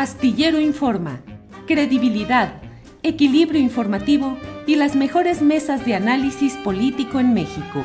Astillero Informa, credibilidad, equilibrio informativo y las mejores mesas de análisis político en México.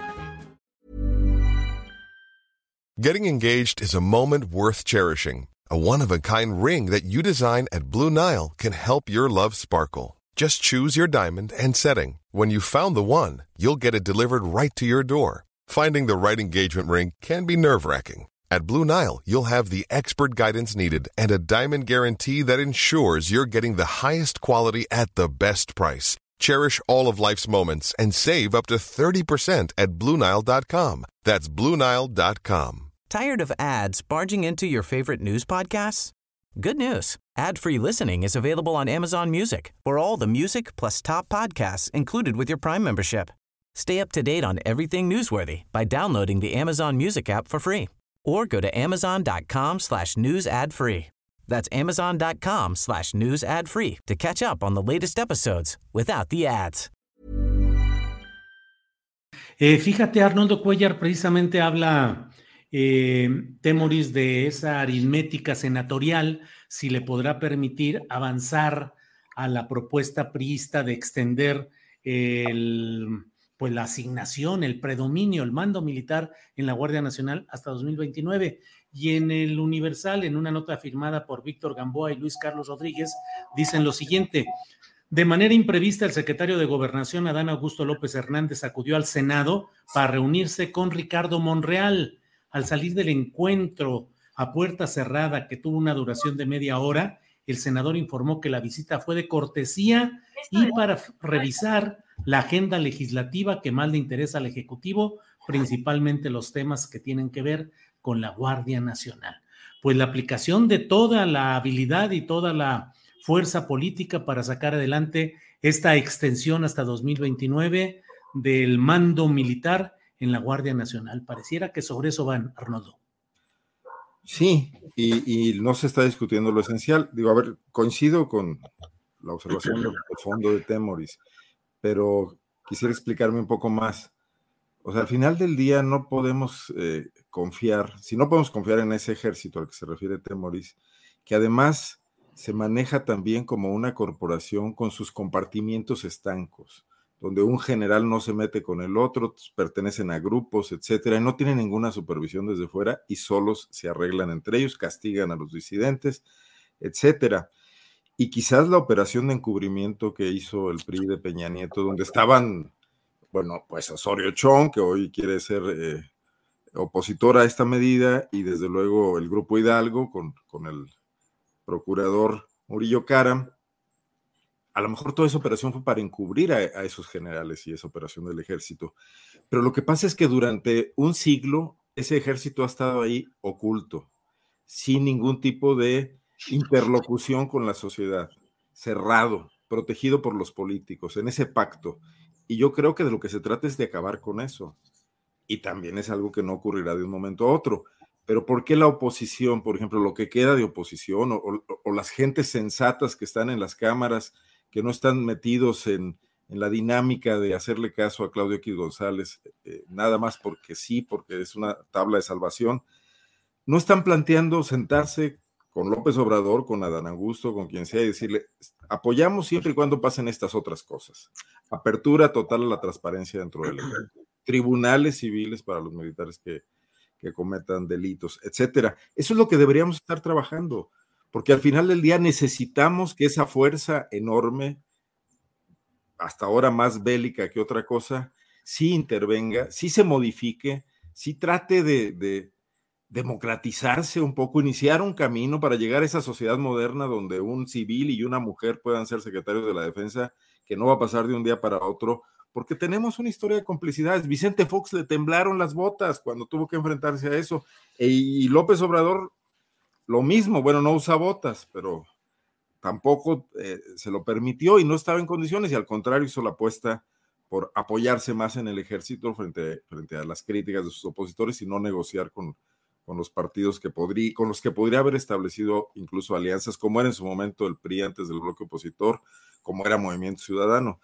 Getting engaged is a moment worth cherishing. A one-of-a-kind ring that you design at Blue Nile can help your love sparkle. Just choose your diamond and setting. When you found the one, you'll get it delivered right to your door. Finding the right engagement ring can be nerve-wracking. At Blue Nile, you'll have the expert guidance needed and a diamond guarantee that ensures you're getting the highest quality at the best price. Cherish all of life's moments and save up to 30% at BlueNile.com. That's BlueNile.com. Tired of ads barging into your favorite news podcasts? Good news. Ad-free listening is available on Amazon Music for all the music plus top podcasts included with your Prime membership. Stay up to date on everything newsworthy by downloading the Amazon Music app for free or go to amazon.com slash news ad free. That's amazon.com slash news ad free to catch up on the latest episodes without the ads. Eh, fíjate, Arnoldo Cuellar precisamente habla eh, Temoris de esa aritmética senatorial, si le podrá permitir avanzar a la propuesta priista de extender el pues la asignación, el predominio, el mando militar en la Guardia Nacional hasta 2029. Y en el Universal, en una nota firmada por Víctor Gamboa y Luis Carlos Rodríguez, dicen lo siguiente. De manera imprevista, el secretario de Gobernación, Adán Augusto López Hernández, acudió al Senado para reunirse con Ricardo Monreal. Al salir del encuentro a puerta cerrada, que tuvo una duración de media hora, el senador informó que la visita fue de cortesía y para revisar la agenda legislativa que más le interesa al Ejecutivo, principalmente los temas que tienen que ver con la Guardia Nacional. Pues la aplicación de toda la habilidad y toda la fuerza política para sacar adelante esta extensión hasta 2029 del mando militar en la Guardia Nacional. Pareciera que sobre eso van, Arnoldo. Sí, y, no se está discutiendo lo esencial. Digo, a ver, coincido con la observación del fondo de Temoris pero quisiera explicarme un poco más. O sea, al final del día no podemos eh, confiar, si no podemos confiar en ese ejército al que se refiere Temoris, que además se maneja también como una corporación con sus compartimientos estancos, donde un general no se mete con el otro, pertenecen a grupos, etcétera, y no tienen ninguna supervisión desde fuera y solos se arreglan entre ellos, castigan a los disidentes, etcétera y quizás la operación de encubrimiento que hizo el PRI de Peña Nieto, donde estaban, bueno, pues Osorio Chong, que hoy quiere ser eh, opositor a esta medida, y desde luego el Grupo Hidalgo con, con el procurador Murillo Caram. A lo mejor toda esa operación fue para encubrir a, a esos generales y esa operación del ejército. Pero lo que pasa es que durante un siglo ese ejército ha estado ahí oculto, sin ningún tipo de interlocución con la sociedad, cerrado, protegido por los políticos, en ese pacto. Y yo creo que de lo que se trata es de acabar con eso. Y también es algo que no ocurrirá de un momento a otro. Pero ¿por qué la oposición, por ejemplo, lo que queda de oposición o, las gentes sensatas que están en las cámaras, que no están metidos en, la dinámica de hacerle caso a Claudio X González, eh, nada más porque sí, porque es una tabla de salvación, no están planteando sentarse con López Obrador, con Adán Augusto, con quien sea, y decirle, apoyamos siempre y cuando pasen estas otras cosas. Apertura total a la transparencia dentro del tribunales civiles para los militares que, que cometan delitos, etcétera. Eso es lo que deberíamos estar trabajando, porque al final del día necesitamos que esa fuerza enorme, hasta ahora más bélica que otra cosa, sí intervenga, sí se modifique, sí trate de democratizarse un poco, iniciar un camino para llegar a esa sociedad moderna donde un civil y una mujer puedan ser secretarios de la defensa, que no va a pasar de un día para otro, porque tenemos una historia de complicidades. Vicente Fox le temblaron las botas cuando tuvo que enfrentarse a eso, e, y López Obrador lo mismo, bueno, no usa botas, pero tampoco eh, se lo permitió y no estaba en condiciones, y al contrario hizo la apuesta por apoyarse más en el ejército frente, frente a las críticas de sus opositores y no negociar con, con los partidos que podría, con los que podría haber establecido incluso alianzas, como era en su momento el PRI antes del bloque opositor, como era Movimiento Ciudadano.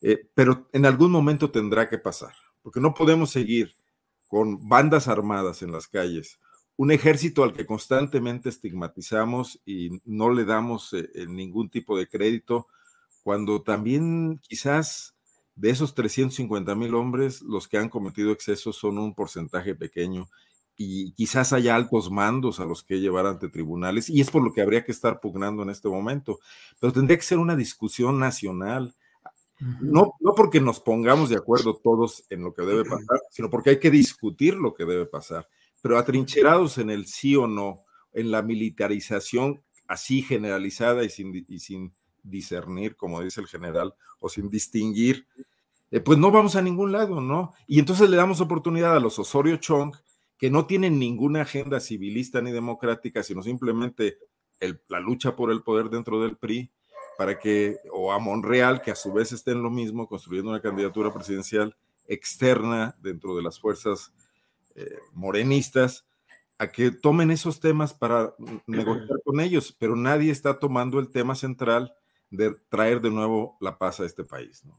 Eh, pero en algún momento tendrá que pasar, porque no podemos seguir con bandas armadas en las calles un ejército al que constantemente estigmatizamos y no le damos eh, ningún tipo de crédito, cuando también quizás de esos 350 mil hombres, los que han cometido excesos son un porcentaje pequeño y quizás haya altos mandos a los que llevar ante tribunales, y es por lo que habría que estar pugnando en este momento. Pero tendría que ser una discusión nacional, no, no porque nos pongamos de acuerdo todos en lo que debe pasar, sino porque hay que discutir lo que debe pasar pero atrincherados en el sí o no, en la militarización así generalizada y sin, sin discernir, como dice el general, o sin distinguir, eh, pues no vamos a ningún lado, ¿no? Y entonces le damos oportunidad a los Osorio Chong, que no tienen ninguna agenda civilista ni democrática, sino simplemente la lucha por el poder dentro del PRI, para que, o a Monreal, que a su vez esté en lo mismo, construyendo una candidatura presidencial externa dentro de las fuerzas eh, morenistas a que tomen esos temas para negociar con ellos, pero nadie está tomando el tema central de traer de nuevo la paz a este país. ¿no?